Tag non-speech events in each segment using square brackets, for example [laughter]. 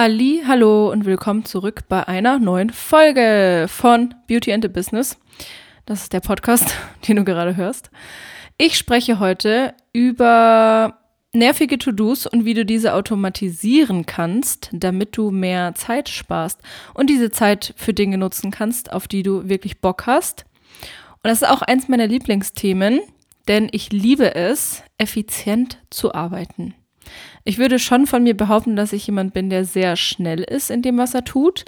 Halli, hallo und willkommen zurück bei einer neuen Folge von Beauty and the Business. Das ist der Podcast, [laughs] den du gerade hörst. Ich spreche heute über nervige To-Dos und wie du diese automatisieren kannst, damit du mehr Zeit sparst und diese Zeit für Dinge nutzen kannst, auf die du wirklich Bock hast. Und das ist auch eins meiner Lieblingsthemen, denn ich liebe es, effizient zu arbeiten. Ich würde schon von mir behaupten, dass ich jemand bin, der sehr schnell ist in dem, was er tut.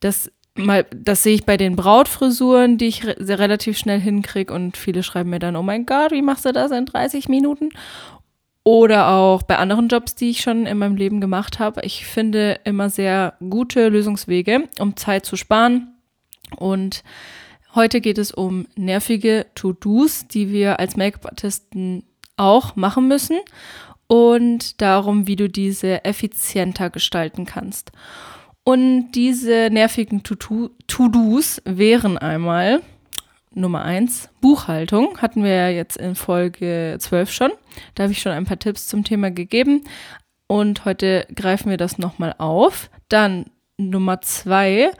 Das, mal, das sehe ich bei den Brautfrisuren, die ich re relativ schnell hinkriege und viele schreiben mir dann, oh mein Gott, wie machst du das in 30 Minuten? Oder auch bei anderen Jobs, die ich schon in meinem Leben gemacht habe. Ich finde immer sehr gute Lösungswege, um Zeit zu sparen. Und heute geht es um nervige To-Dos, die wir als Make-up-Artisten auch machen müssen und darum, wie du diese effizienter gestalten kannst. Und diese nervigen To-Dos wären einmal Nummer eins Buchhaltung. Hatten wir ja jetzt in Folge 12 schon. Da habe ich schon ein paar Tipps zum Thema gegeben. Und heute greifen wir das nochmal auf. Dann Nummer zwei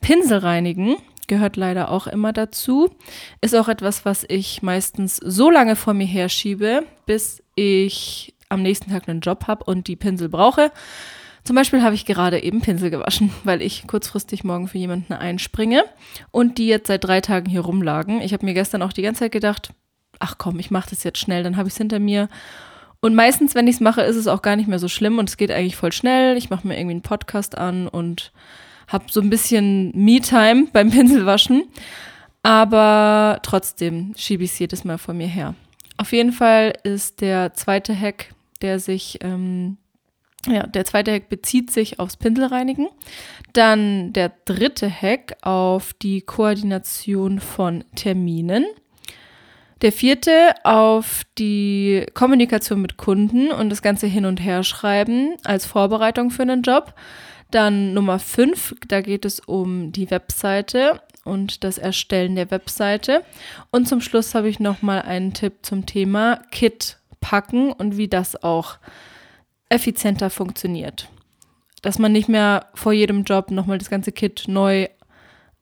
Pinsel reinigen gehört leider auch immer dazu. Ist auch etwas, was ich meistens so lange vor mir herschiebe, bis ich am nächsten Tag einen Job habe und die Pinsel brauche. Zum Beispiel habe ich gerade eben Pinsel gewaschen, [laughs] weil ich kurzfristig morgen für jemanden einspringe und die jetzt seit drei Tagen hier rumlagen. Ich habe mir gestern auch die ganze Zeit gedacht, ach komm, ich mache das jetzt schnell, dann habe ich es hinter mir. Und meistens, wenn ich es mache, ist es auch gar nicht mehr so schlimm und es geht eigentlich voll schnell. Ich mache mir irgendwie einen Podcast an und habe so ein bisschen Me-Time [laughs] beim Pinselwaschen. Aber trotzdem schiebe ich es jedes Mal vor mir her. Auf jeden Fall ist der zweite Hack der sich, ähm, ja, der zweite Hack bezieht sich aufs Pinselreinigen. Dann der dritte Hack auf die Koordination von Terminen. Der vierte auf die Kommunikation mit Kunden und das Ganze hin und her schreiben als Vorbereitung für einen Job. Dann Nummer fünf, da geht es um die Webseite und das Erstellen der Webseite. Und zum Schluss habe ich nochmal einen Tipp zum Thema Kit packen und wie das auch effizienter funktioniert. Dass man nicht mehr vor jedem Job nochmal das ganze Kit neu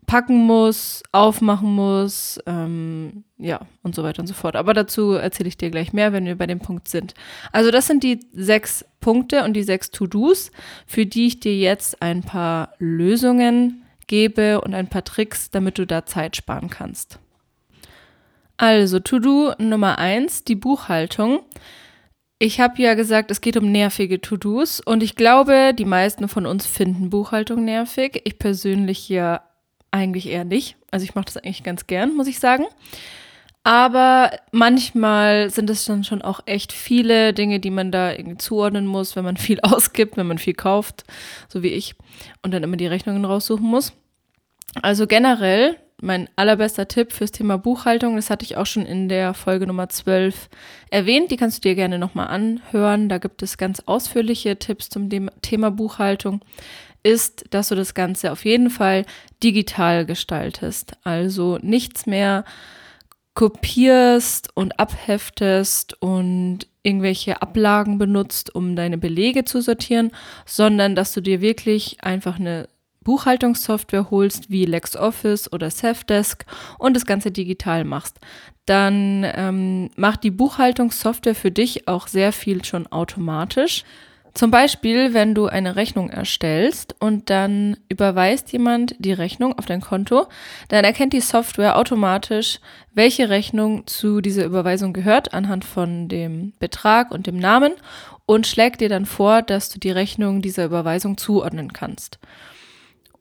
packen muss, aufmachen muss, ähm, ja, und so weiter und so fort. Aber dazu erzähle ich dir gleich mehr, wenn wir bei dem Punkt sind. Also das sind die sechs Punkte und die sechs To-Dos, für die ich dir jetzt ein paar Lösungen gebe und ein paar Tricks, damit du da Zeit sparen kannst. Also, To-Do Nummer eins, die Buchhaltung. Ich habe ja gesagt, es geht um nervige To-Dos und ich glaube, die meisten von uns finden Buchhaltung nervig. Ich persönlich ja eigentlich eher nicht. Also ich mache das eigentlich ganz gern, muss ich sagen. Aber manchmal sind es dann schon auch echt viele Dinge, die man da irgendwie zuordnen muss, wenn man [laughs] viel ausgibt, wenn man viel kauft, so wie ich, und dann immer die Rechnungen raussuchen muss. Also generell mein allerbester Tipp fürs Thema Buchhaltung, das hatte ich auch schon in der Folge Nummer 12 erwähnt, die kannst du dir gerne nochmal anhören. Da gibt es ganz ausführliche Tipps zum Thema Buchhaltung, ist, dass du das Ganze auf jeden Fall digital gestaltest. Also nichts mehr kopierst und abheftest und irgendwelche Ablagen benutzt, um deine Belege zu sortieren, sondern dass du dir wirklich einfach eine Buchhaltungssoftware holst wie LexOffice oder Safdesk und das Ganze digital machst, dann ähm, macht die Buchhaltungssoftware für dich auch sehr viel schon automatisch. Zum Beispiel, wenn du eine Rechnung erstellst und dann überweist jemand die Rechnung auf dein Konto, dann erkennt die Software automatisch, welche Rechnung zu dieser Überweisung gehört, anhand von dem Betrag und dem Namen und schlägt dir dann vor, dass du die Rechnung dieser Überweisung zuordnen kannst.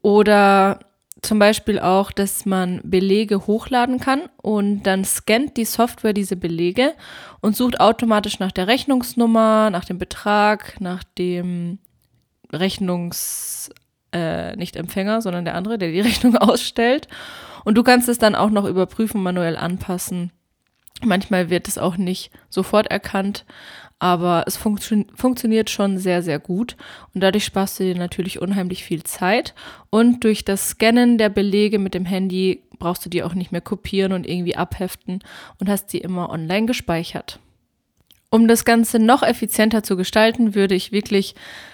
Oder zum Beispiel auch, dass man Belege hochladen kann und dann scannt die Software diese Belege und sucht automatisch nach der Rechnungsnummer, nach dem Betrag, nach dem Rechnungs, äh, nicht Empfänger, sondern der andere, der die [laughs] Rechnung ausstellt. Und du kannst es dann auch noch überprüfen, manuell anpassen. Manchmal wird es auch nicht sofort erkannt, aber es funktio funktioniert schon sehr, sehr gut und dadurch sparst du dir natürlich unheimlich viel Zeit und durch das Scannen der Belege mit dem Handy brauchst du die auch nicht mehr kopieren und irgendwie abheften und hast sie immer online gespeichert. Um das Ganze noch effizienter zu gestalten, würde ich wirklich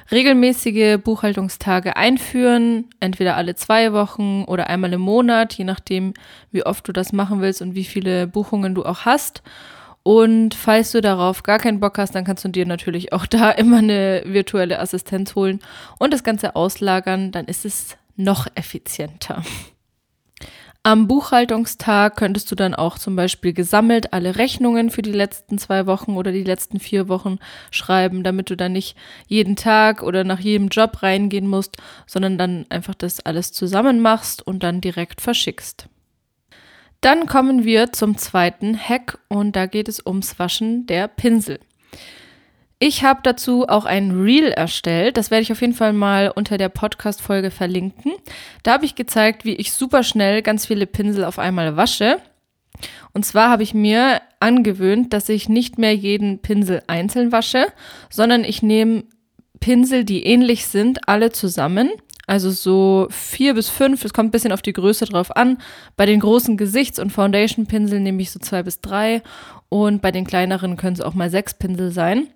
regelmäßige Buchhaltungstage einführen, entweder alle zwei Wochen oder einmal im Monat, je nachdem, wie oft du das machen willst und wie viele Buchungen du auch hast. Und falls du darauf gar keinen Bock hast, dann kannst du dir natürlich auch [laughs] da immer eine virtuelle Assistenz holen und das Ganze auslagern, dann ist es noch effizienter. Am Buchhaltungstag könntest du dann auch zum Beispiel gesammelt alle Rechnungen für die letzten zwei Wochen oder die letzten vier Wochen schreiben, damit du dann nicht jeden Tag oder nach jedem Job reingehen musst, sondern dann einfach das alles zusammen machst und dann direkt verschickst. Dann kommen wir zum zweiten Hack und da geht es ums Waschen der Pinsel. Ich habe dazu auch ein Reel erstellt. Das werde ich auf jeden Fall mal unter der Podcast-Folge verlinken. Da habe ich gezeigt, wie ich super schnell ganz viele Pinsel auf einmal wasche. Und zwar habe ich mir angewöhnt, dass ich nicht mehr jeden Pinsel einzeln wasche, sondern ich nehme Pinsel, die ähnlich sind, alle zusammen. Also so vier bis fünf, es kommt ein bisschen auf die Größe drauf an. Bei den großen Gesichts- und Foundation-Pinseln nehme ich so zwei bis drei und bei den kleineren können es auch mal sechs Pinsel sein.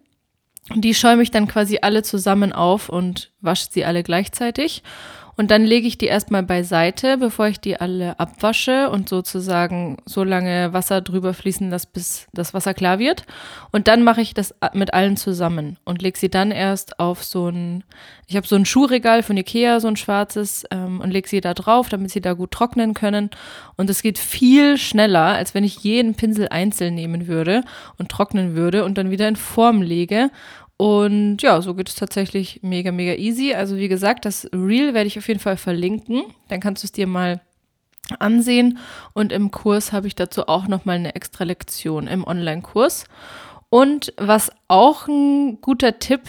Die schäume ich dann quasi alle zusammen auf und wasche sie alle gleichzeitig. Und dann lege ich die erstmal beiseite, bevor ich die alle abwasche und sozusagen so lange Wasser drüber fließen lasse, bis das Wasser klar wird. Und dann mache ich das mit allen zusammen und lege sie dann erst auf so ein, ich habe so ein Schuhregal von Ikea, so ein schwarzes, ähm, und lege sie da drauf, damit sie da gut trocknen können. Und es geht viel schneller, als wenn ich jeden Pinsel einzeln nehmen würde und trocknen würde und dann wieder in Form lege. Und ja, so geht es tatsächlich mega, mega easy. Also wie gesagt, das Reel werde ich auf jeden Fall verlinken. Dann kannst du es dir mal ansehen. Und im Kurs habe ich dazu auch nochmal eine extra Lektion im Online-Kurs. Und was auch ein guter Tipp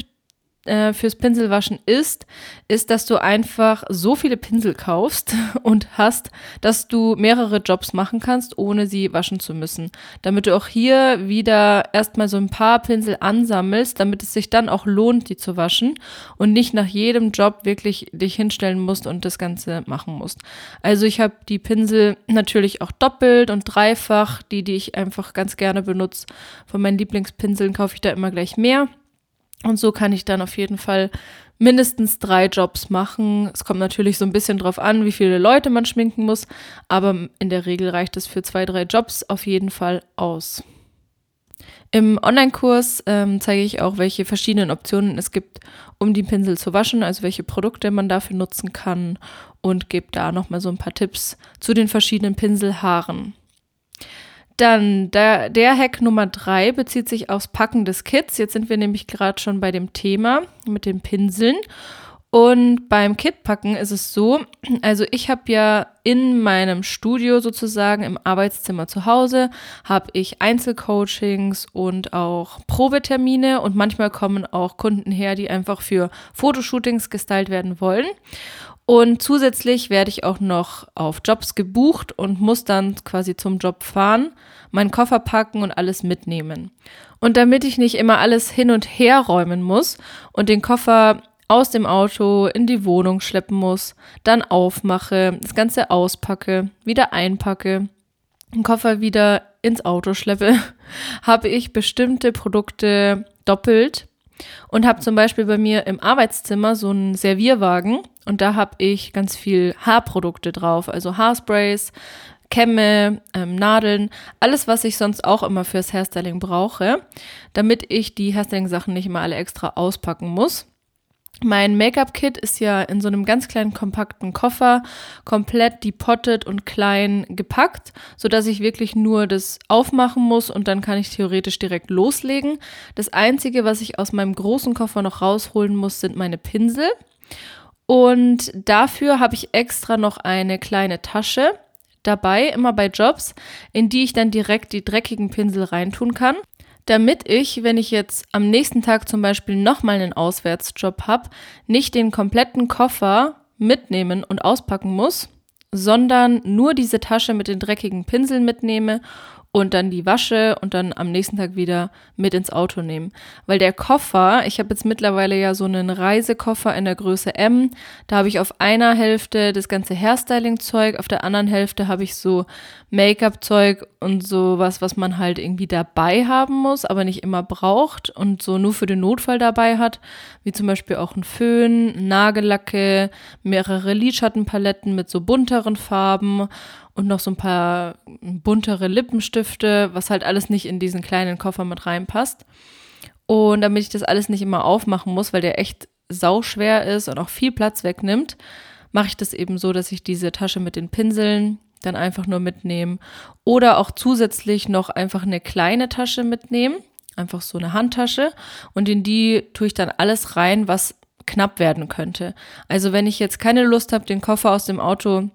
äh, fürs Pinselwaschen ist, ist, dass du einfach so viele Pinsel kaufst [laughs] und hast, dass du mehrere Jobs machen kannst, ohne sie waschen zu müssen. Damit du auch hier wieder erstmal so ein paar Pinsel ansammelst, damit es sich dann auch lohnt, die zu waschen und nicht nach jedem Job wirklich dich hinstellen musst und das Ganze machen musst. Also ich habe die Pinsel natürlich auch doppelt und dreifach, die, die ich einfach ganz gerne benutze. Von meinen Lieblingspinseln kaufe ich da immer gleich mehr. Und so kann ich dann auf jeden Fall mindestens drei Jobs machen. Es kommt natürlich so ein bisschen drauf an, wie viele Leute man schminken muss, aber in der Regel reicht es für zwei, drei Jobs auf jeden Fall aus. Im Online-Kurs ähm, zeige ich auch, welche verschiedenen Optionen es gibt, um die Pinsel zu waschen, also welche Produkte man dafür nutzen kann und gebe da nochmal so ein paar Tipps zu den verschiedenen Pinselhaaren. Dann der, der Hack Nummer drei bezieht sich aufs Packen des Kits. Jetzt sind wir nämlich gerade schon bei dem Thema mit den Pinseln. Und beim Kitpacken ist es so, also ich habe ja in meinem Studio sozusagen im Arbeitszimmer zu Hause, habe ich Einzelcoachings und auch Probetermine und manchmal kommen auch Kunden her, die einfach für Fotoshootings gestylt werden wollen. Und zusätzlich werde ich auch noch auf Jobs gebucht und muss dann quasi zum Job fahren, meinen Koffer packen und alles mitnehmen. Und damit ich nicht immer alles hin und her räumen muss und den Koffer aus dem Auto in die Wohnung schleppen muss, dann aufmache, das Ganze auspacke, wieder einpacke, den Koffer wieder ins Auto schleppe, [laughs] habe ich bestimmte Produkte doppelt und habe zum Beispiel bei mir im Arbeitszimmer so einen Servierwagen und da habe ich ganz viel Haarprodukte drauf, also Haarsprays, Kämme, ähm, Nadeln, alles, was ich sonst auch immer fürs Hairstyling brauche, damit ich die Hairstyling-Sachen nicht immer alle extra auspacken muss. Mein Make-up-Kit ist ja in so einem ganz kleinen kompakten Koffer komplett depottet und klein gepackt, so dass ich wirklich nur das aufmachen muss und dann kann ich theoretisch direkt loslegen. Das einzige, was ich aus meinem großen Koffer noch rausholen muss, sind meine Pinsel. Und dafür habe ich extra noch eine kleine Tasche dabei, immer bei Jobs, in die ich dann direkt die dreckigen Pinsel reintun kann damit ich, wenn ich jetzt am nächsten Tag zum Beispiel nochmal einen Auswärtsjob habe, nicht den kompletten Koffer mitnehmen und auspacken muss, sondern nur diese Tasche mit den dreckigen Pinseln mitnehme und dann die wasche und dann am nächsten Tag wieder mit ins Auto nehmen. Weil der Koffer, ich habe jetzt mittlerweile ja so einen Reisekoffer in der Größe M, da habe ich auf einer Hälfte das ganze Hairstyling-Zeug, auf der anderen Hälfte habe ich so Make-up-Zeug und sowas, was man halt irgendwie dabei haben muss, aber nicht immer braucht und so nur für den Notfall dabei hat, wie zum Beispiel auch ein Föhn, Nagellacke, mehrere Lidschattenpaletten mit so bunteren Farben und noch so ein paar buntere Lippenstifte, was halt alles nicht in diesen kleinen Koffer mit reinpasst. Und damit ich das alles nicht immer aufmachen muss, weil der echt sauschwer ist und auch viel Platz wegnimmt, mache ich das eben so, dass ich diese Tasche mit den Pinseln dann einfach nur mitnehme oder auch zusätzlich noch einfach eine kleine Tasche mitnehmen, einfach so eine Handtasche und in die tue ich dann alles rein, was knapp werden könnte. Also wenn ich jetzt keine Lust habe, den Koffer aus dem Auto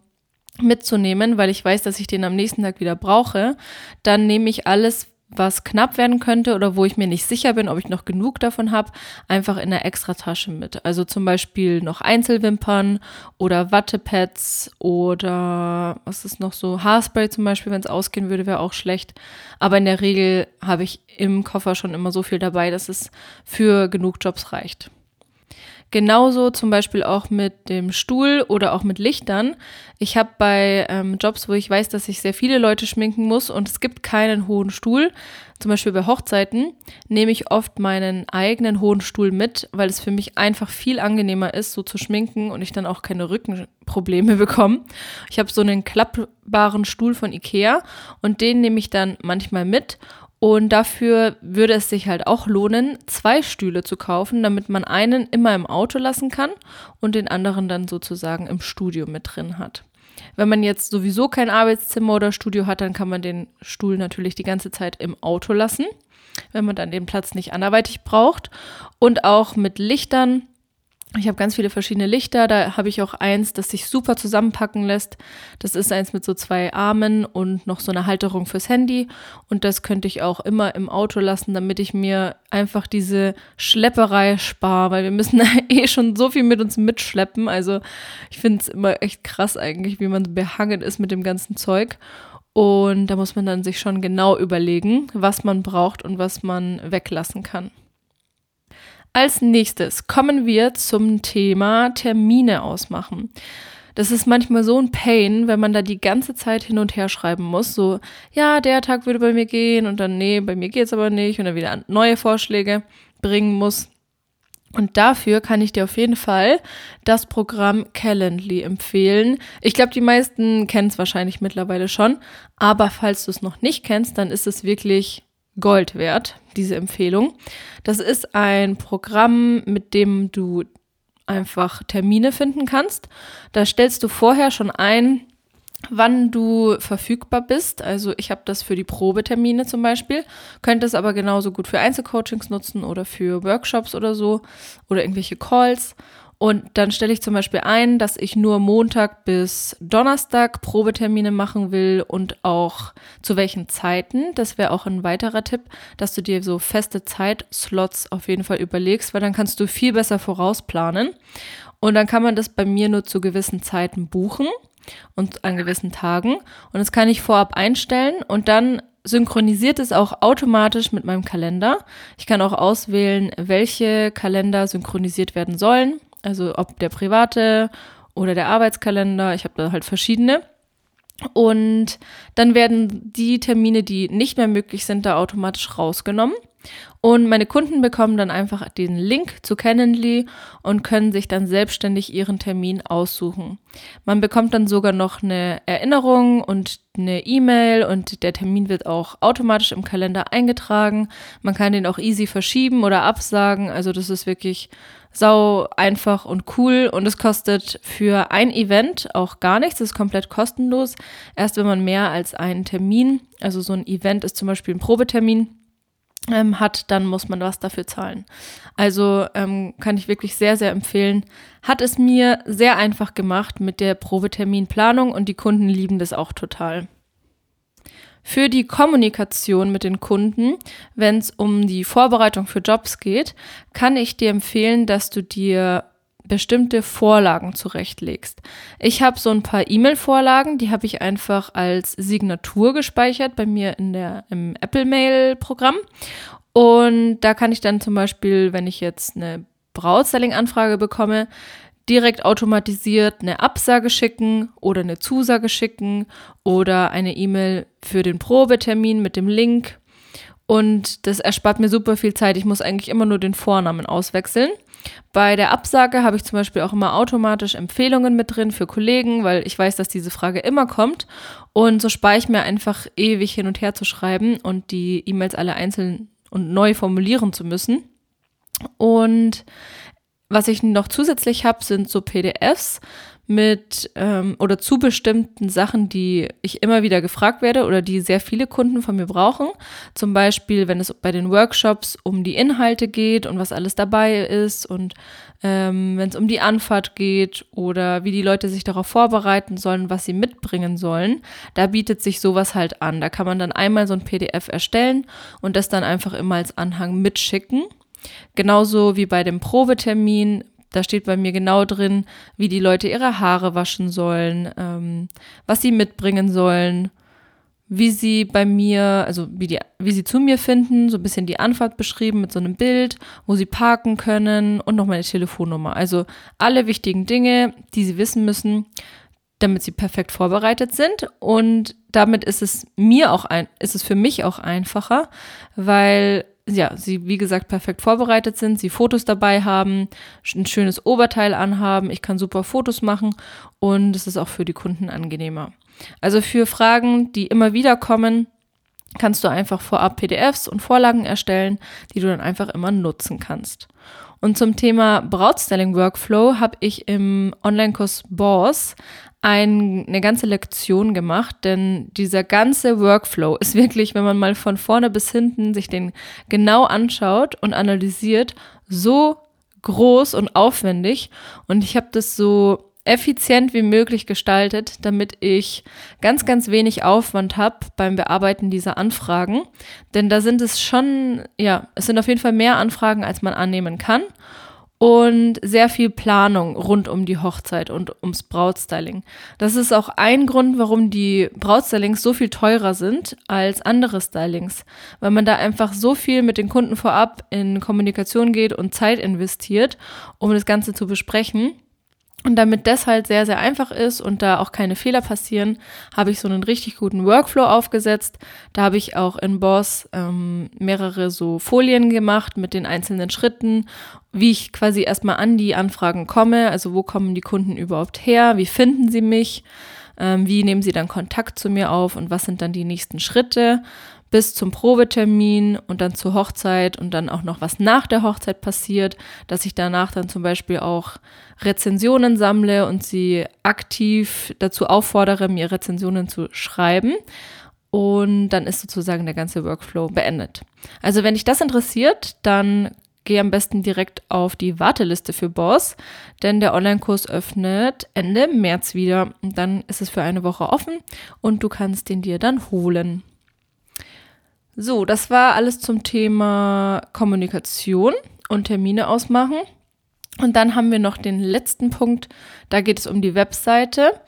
mitzunehmen, weil ich weiß, dass ich den am nächsten Tag wieder brauche, dann nehme ich alles, was knapp werden könnte oder wo ich mir nicht sicher bin, ob ich noch genug davon habe, einfach in einer Extratasche mit. Also zum Beispiel noch Einzelwimpern oder Wattepads oder was ist noch so, Haarspray zum Beispiel, wenn es ausgehen würde, wäre auch schlecht. Aber in der Regel habe ich im Koffer schon immer so viel dabei, dass es für genug Jobs reicht. Genauso zum Beispiel auch mit dem Stuhl oder auch mit Lichtern. Ich habe bei ähm, Jobs, wo ich weiß, dass ich sehr viele Leute schminken muss und es gibt keinen hohen Stuhl, zum Beispiel bei Hochzeiten, nehme ich oft meinen eigenen hohen Stuhl mit, weil es für mich einfach viel angenehmer ist, so zu schminken und ich dann auch keine Rückenprobleme [laughs] bekomme. Ich habe so einen klappbaren Stuhl von Ikea und den nehme ich dann manchmal mit und dafür würde es sich halt auch lohnen, zwei Stühle zu kaufen, damit man einen immer im Auto lassen kann und den anderen dann sozusagen im Studio mit drin hat. Wenn man jetzt sowieso kein Arbeitszimmer oder Studio hat, dann kann man den Stuhl natürlich die ganze Zeit im Auto lassen, wenn man dann den Platz nicht anderweitig braucht. Und auch mit Lichtern ich habe ganz viele verschiedene Lichter. Da habe ich auch eins, das sich super zusammenpacken lässt. Das ist eins mit so zwei Armen und noch so eine Halterung fürs Handy. Und das könnte ich auch immer im Auto lassen, damit ich mir einfach diese Schlepperei spare, weil wir müssen [laughs] eh schon so viel mit uns mitschleppen. Also ich finde es immer echt krass eigentlich, wie man behangen ist mit dem ganzen Zeug. Und da muss man dann sich schon genau überlegen, was man braucht und was man weglassen kann. Als nächstes kommen wir zum Thema Termine ausmachen. Das ist manchmal so ein Pain, wenn man da die ganze Zeit hin und her schreiben muss. So, ja, der Tag würde bei mir gehen und dann, nee, bei mir geht's aber nicht und dann wieder neue Vorschläge bringen muss. Und dafür kann ich dir auf jeden Fall das Programm Calendly empfehlen. Ich glaube, die meisten kennen es wahrscheinlich mittlerweile schon, aber falls du es noch nicht kennst, dann ist es wirklich Gold wert, diese Empfehlung. Das ist ein Programm, mit dem du einfach Termine finden kannst. Da stellst du vorher schon ein, wann du verfügbar bist. Also ich habe das für die Probetermine zum Beispiel, könnte es aber genauso gut für Einzelcoachings nutzen oder für Workshops oder so oder irgendwelche Calls. Und dann stelle ich zum Beispiel ein, dass ich nur Montag bis Donnerstag Probetermine machen will und auch zu welchen Zeiten. Das wäre auch ein weiterer Tipp, dass du dir so feste Zeitslots auf jeden Fall überlegst, weil dann kannst du viel besser vorausplanen. Und dann kann man das bei mir nur zu gewissen Zeiten buchen und an gewissen Tagen. Und das kann ich vorab einstellen und dann synchronisiert es auch automatisch mit meinem Kalender. Ich kann auch auswählen, welche Kalender synchronisiert werden sollen. Also ob der private oder der Arbeitskalender. Ich habe da halt verschiedene. Und dann werden die Termine, die nicht mehr möglich sind, da automatisch rausgenommen. Und meine Kunden bekommen dann einfach den Link zu Calendly und können sich dann selbstständig ihren Termin aussuchen. Man bekommt dann sogar noch eine Erinnerung und eine E-Mail und der Termin wird auch automatisch im Kalender eingetragen. Man kann den auch easy verschieben oder absagen. Also das ist wirklich sau einfach und cool und es kostet für ein Event auch gar nichts, es ist komplett kostenlos. Erst wenn man mehr als einen Termin, also so ein Event ist zum Beispiel ein Probetermin, ähm, hat, dann muss man was dafür zahlen. Also ähm, kann ich wirklich sehr, sehr empfehlen. Hat es mir sehr einfach gemacht mit der Probeterminplanung und die Kunden lieben das auch total. Für die Kommunikation mit den Kunden, wenn es um die Vorbereitung für Jobs geht, kann ich dir empfehlen, dass du dir bestimmte Vorlagen zurechtlegst. Ich habe so ein paar E-Mail-Vorlagen, die habe ich einfach als Signatur gespeichert bei mir in der, im Apple Mail-Programm. Und da kann ich dann zum Beispiel, wenn ich jetzt eine Brautselling-Anfrage bekomme, direkt automatisiert eine Absage schicken oder eine Zusage schicken oder eine E-Mail für den Probetermin mit dem Link. Und das erspart mir super viel Zeit. Ich muss eigentlich immer nur den Vornamen auswechseln. Bei der Absage habe ich zum Beispiel auch immer automatisch Empfehlungen mit drin für Kollegen, weil ich weiß, dass diese Frage immer kommt. Und so spare ich mir einfach ewig hin und her zu schreiben und die E-Mails alle einzeln und neu formulieren zu müssen. Und was ich noch zusätzlich habe, sind so PDFs mit ähm, oder zu bestimmten Sachen, die ich immer wieder gefragt werde oder die sehr viele Kunden von mir brauchen. Zum Beispiel, wenn es bei den Workshops um die Inhalte geht und was alles dabei ist und ähm, wenn es um die Anfahrt geht oder wie die Leute sich darauf vorbereiten sollen, was sie mitbringen sollen, da bietet sich sowas halt an. Da kann man dann einmal so ein PDF erstellen und das dann einfach immer als Anhang mitschicken. Genauso wie bei dem Probetermin. Da steht bei mir genau drin, wie die Leute ihre Haare waschen sollen, ähm, was sie mitbringen sollen, wie sie bei mir, also wie, die, wie sie zu mir finden, so ein bisschen die Anfahrt beschrieben mit so einem Bild, wo sie parken können und noch meine Telefonnummer. Also alle wichtigen Dinge, die sie wissen müssen, damit sie perfekt vorbereitet sind. Und damit ist es mir auch ein, ist es für mich auch einfacher, weil ja, sie wie gesagt perfekt vorbereitet sind, sie Fotos dabei haben, ein schönes Oberteil anhaben, ich kann super Fotos machen und es ist auch für die Kunden angenehmer. Also für Fragen, die immer wieder kommen, kannst du einfach vorab PDFs und Vorlagen erstellen, die du dann einfach immer nutzen kannst. Und zum Thema Brautstyling Workflow habe ich im Online-Kurs Boss ein, eine ganze Lektion gemacht, denn dieser ganze Workflow ist wirklich, wenn man mal von vorne bis hinten sich den genau anschaut und analysiert, so groß und aufwendig. Und ich habe das so effizient wie möglich gestaltet, damit ich ganz, ganz wenig Aufwand habe beim Bearbeiten dieser Anfragen. Denn da sind es schon, ja, es sind auf jeden Fall mehr Anfragen, als man annehmen kann und sehr viel Planung rund um die Hochzeit und ums Brautstyling. Das ist auch ein Grund, warum die Brautstylings so viel teurer sind als andere Stylings, weil man da einfach so viel mit den Kunden vorab in Kommunikation geht und Zeit investiert, um das Ganze zu besprechen. Und damit das halt sehr, sehr einfach ist und da auch keine Fehler passieren, habe ich so einen richtig guten Workflow aufgesetzt. Da habe ich auch in Boss ähm, mehrere so Folien gemacht mit den einzelnen Schritten, wie ich quasi erstmal an die Anfragen komme. Also wo kommen die Kunden überhaupt her? Wie finden sie mich? Ähm, wie nehmen sie dann Kontakt zu mir auf? Und was sind dann die nächsten Schritte? bis zum Probetermin und dann zur Hochzeit und dann auch noch was nach der Hochzeit passiert, dass ich danach dann zum Beispiel auch Rezensionen sammle und sie aktiv dazu auffordere, mir Rezensionen zu schreiben. Und dann ist sozusagen der ganze Workflow beendet. Also wenn dich das interessiert, dann geh am besten direkt auf die Warteliste für Boss, denn der Online-Kurs öffnet Ende März wieder. Dann ist es für eine Woche offen und du kannst den dir dann holen. So, das war alles zum Thema Kommunikation und Termine ausmachen. Und dann haben wir noch den letzten Punkt, da geht es um die Webseite.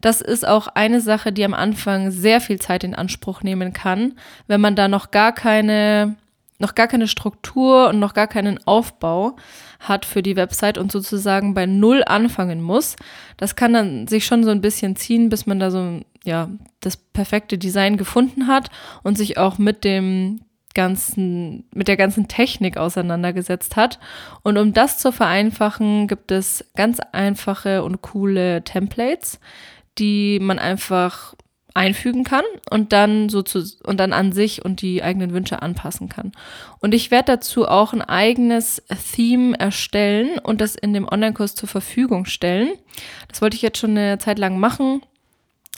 Das ist auch eine Sache, die am Anfang sehr viel Zeit in Anspruch nehmen kann, wenn man da noch gar keine noch gar keine Struktur und noch gar keinen Aufbau hat für die Website und sozusagen bei Null anfangen muss. Das kann dann sich schon so ein bisschen ziehen, bis man da so, ja, das perfekte Design gefunden hat und sich auch mit dem ganzen, mit der ganzen Technik auseinandergesetzt hat. Und um das zu vereinfachen, gibt es ganz einfache und coole Templates, die man einfach einfügen kann und dann so zu, und dann an sich und die eigenen Wünsche anpassen kann. Und ich werde dazu auch ein eigenes Theme erstellen und das in dem Online-Kurs zur Verfügung stellen. Das wollte ich jetzt schon eine Zeit lang machen.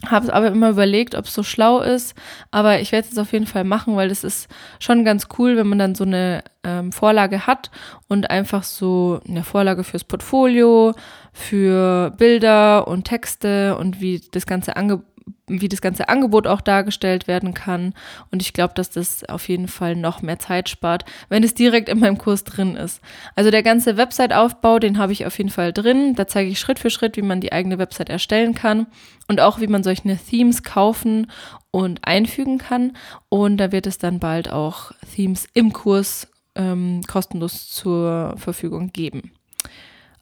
Habe aber immer überlegt, ob es so schlau ist. Aber ich werde es auf jeden Fall machen, weil das ist schon ganz cool, wenn man dann so eine ähm, Vorlage hat und einfach so eine Vorlage fürs Portfolio, für Bilder und Texte und wie das Ganze ange wie das ganze Angebot auch dargestellt werden kann. Und ich glaube, dass das auf jeden Fall noch mehr Zeit spart, wenn es direkt in meinem Kurs drin ist. Also der ganze Website-Aufbau, den habe ich auf jeden Fall drin. Da zeige ich Schritt für Schritt, wie man die eigene Website erstellen kann und auch wie man solche Themes kaufen und einfügen kann. Und da wird es dann bald auch Themes im Kurs ähm, kostenlos zur Verfügung geben.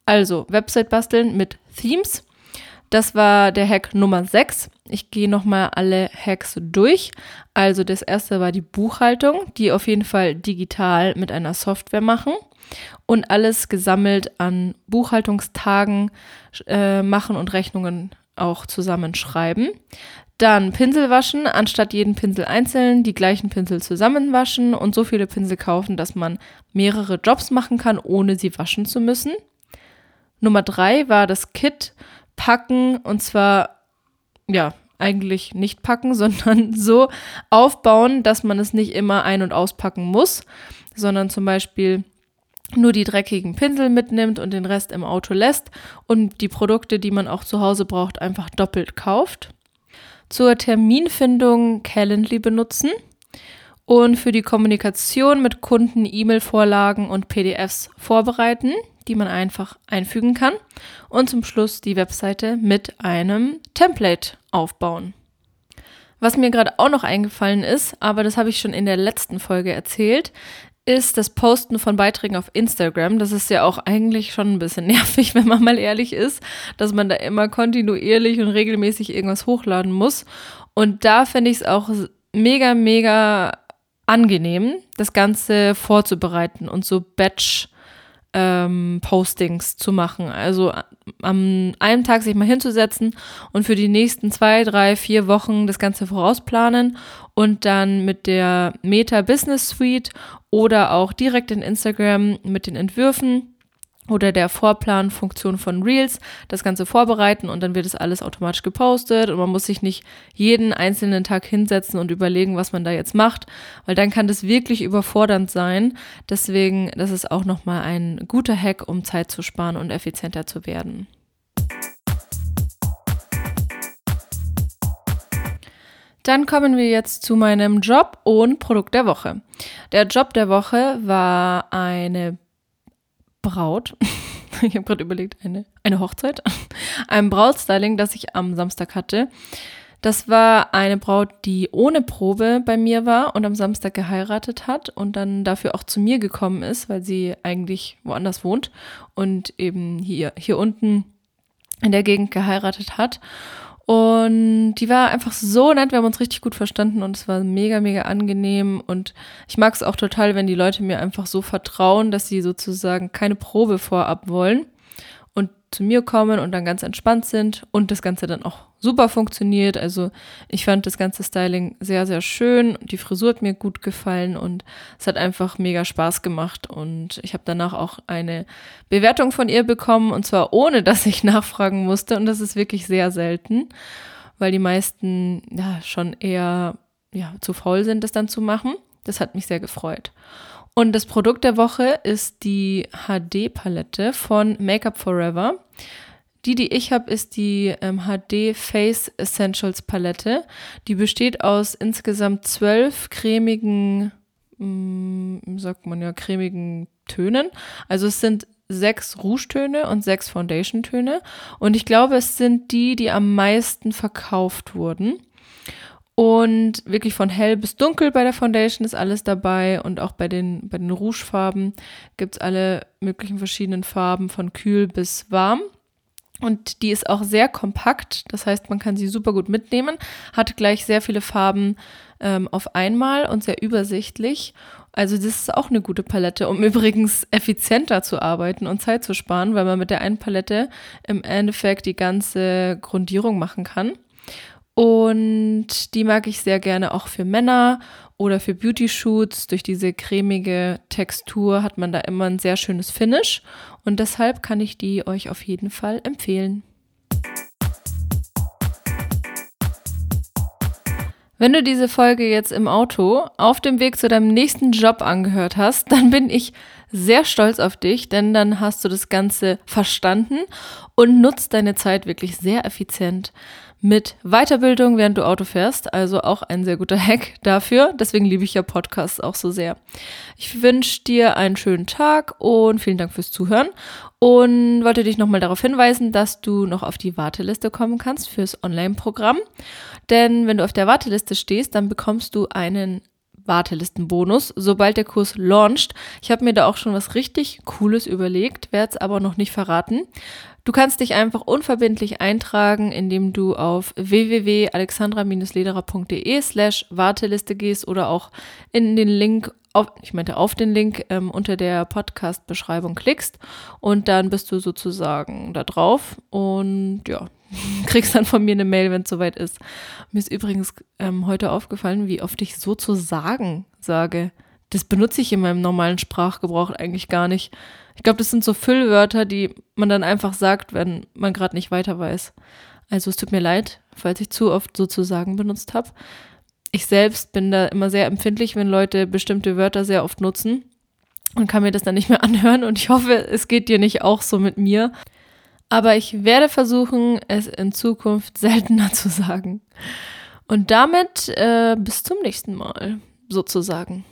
Also Website basteln mit Themes. Das war der Hack Nummer 6. Ich gehe nochmal alle Hacks durch. Also das erste war die Buchhaltung, die auf jeden Fall digital mit einer Software machen und alles gesammelt an Buchhaltungstagen äh, machen und Rechnungen auch zusammenschreiben. Dann Pinsel waschen, anstatt jeden Pinsel einzeln die gleichen Pinsel zusammenwaschen und so viele Pinsel kaufen, dass man mehrere Jobs machen kann, ohne sie waschen zu müssen. Nummer drei war das Kit packen und zwar, ja, eigentlich nicht packen, [laughs] sondern so aufbauen, dass man es nicht immer ein- und auspacken muss, sondern zum Beispiel nur die dreckigen Pinsel mitnimmt und den Rest im Auto lässt und die Produkte, die man auch zu Hause braucht, einfach doppelt kauft. Zur Terminfindung Calendly benutzen und für die Kommunikation mit Kunden E-Mail-Vorlagen und PDFs vorbereiten, die man einfach einfügen kann. Und zum Schluss die Webseite mit einem Template aufbauen. Was mir gerade auch noch eingefallen ist, aber das habe ich schon in der letzten Folge erzählt, ist das Posten von Beiträgen auf Instagram. Das ist ja auch eigentlich schon ein bisschen [laughs] nervig, wenn man mal ehrlich ist, dass man da immer kontinuierlich und regelmäßig irgendwas hochladen muss. Und da finde ich es auch mega, mega angenehm, das Ganze vorzubereiten und so Batch ähm, Postings zu machen. Also am einem Tag sich mal hinzusetzen und für die nächsten zwei, drei, vier Wochen das Ganze vorausplanen und dann mit der Meta Business Suite oder auch direkt in Instagram mit den Entwürfen oder der Vorplanfunktion von Reels das Ganze vorbereiten und dann wird es alles automatisch gepostet und man muss sich nicht jeden einzelnen Tag hinsetzen und überlegen, was man da jetzt macht, weil dann kann das wirklich überfordernd sein. Deswegen, das ist auch nochmal ein guter Hack, um Zeit zu sparen und effizienter zu werden. Dann kommen wir jetzt zu meinem Job und Produkt der Woche. Der Job der Woche war eine Braut. [laughs] ich habe gerade überlegt, eine, eine Hochzeit. [laughs] Ein Brautstyling, das ich am Samstag hatte. Das war eine Braut, die ohne Probe bei mir war und am Samstag geheiratet hat und dann dafür auch zu mir gekommen ist, weil sie eigentlich woanders wohnt und eben hier, hier unten in der Gegend geheiratet hat. Und die war einfach so nett, wir haben uns richtig gut verstanden und es war mega, mega angenehm. Und ich mag es auch total, wenn die Leute mir einfach so vertrauen, dass sie sozusagen keine Probe vorab wollen zu mir kommen und dann ganz entspannt sind und das Ganze dann auch super funktioniert. Also ich fand das ganze Styling sehr, sehr schön. Die Frisur hat mir gut gefallen und es hat einfach mega Spaß gemacht. Und ich habe danach auch eine Bewertung von ihr bekommen und zwar ohne, [laughs] dass ich nachfragen musste. Und das ist wirklich sehr selten, weil die meisten ja schon eher ja, zu faul sind, das dann zu machen. Das hat mich sehr gefreut. Und das Produkt der Woche ist die HD-Palette von Makeup Forever. Die, die ich habe, ist die ähm, HD Face Essentials Palette. Die besteht aus insgesamt zwölf cremigen, mh, mm, sagt man ja, cremigen Tönen. Also es sind sechs Rouge-Töne und sechs Foundation-Töne. Und ich glaube, es sind die, die am meisten verkauft wurden. Und wirklich von hell bis dunkel bei der Foundation ist alles dabei. Und auch bei den, bei den Rougefarben gibt es alle möglichen verschiedenen Farben, von kühl bis warm. Und die ist auch sehr kompakt, das heißt, man kann sie super gut mitnehmen, hat gleich sehr viele Farben ähm, auf einmal und sehr übersichtlich. Also das ist auch eine gute Palette, um [laughs] übrigens effizienter zu arbeiten und Zeit zu sparen, weil man mit der einen Palette im Endeffekt die ganze Grundierung machen kann. Und die mag ich sehr gerne auch für Männer oder für Beauty-Shoots. Durch diese cremige Textur hat man da immer ein sehr schönes Finish. Und deshalb kann ich die euch auf jeden Fall empfehlen. Wenn du diese Folge jetzt im Auto auf dem Weg zu deinem nächsten Job angehört hast, dann bin ich sehr stolz auf dich, denn dann hast du das Ganze verstanden und nutzt deine Zeit wirklich sehr effizient. Mit Weiterbildung, während du Auto fährst. Also auch ein sehr guter [laughs] Hack dafür. Deswegen liebe ich ja Podcasts auch so sehr. Ich wünsche dir einen schönen Tag und vielen Dank fürs Zuhören. Und wollte dich nochmal darauf hinweisen, dass du noch auf die Warteliste kommen kannst fürs Online-Programm. Denn wenn du auf der Warteliste stehst, dann bekommst du einen Wartelistenbonus, sobald der Kurs launcht. Ich habe mir da auch schon was richtig Cooles überlegt, werde es aber noch nicht verraten. Du kannst dich einfach unverbindlich eintragen, indem du auf www.alexandra-lederer.de slash Warteliste gehst oder auch in den Link, auf, ich meinte auf den Link ähm, unter der Podcast-Beschreibung klickst und dann bist du sozusagen da drauf und ja, [laughs] kriegst dann von mir eine Mail, wenn es soweit ist. Mir ist übrigens ähm, heute aufgefallen, wie oft ich sozusagen sage. Das benutze ich in meinem normalen Sprachgebrauch eigentlich gar nicht. Ich glaube, das sind so Füllwörter, die man dann einfach sagt, wenn man gerade nicht weiter weiß. Also es tut mir leid, falls ich zu oft sozusagen benutzt habe. Ich selbst bin da immer sehr empfindlich, wenn Leute bestimmte Wörter sehr oft nutzen und kann mir das dann nicht mehr [laughs] anhören. Und ich hoffe, es geht dir nicht auch so mit mir. Aber ich werde versuchen, es in Zukunft [laughs] seltener zu sagen. Und damit äh, bis zum nächsten Mal, sozusagen.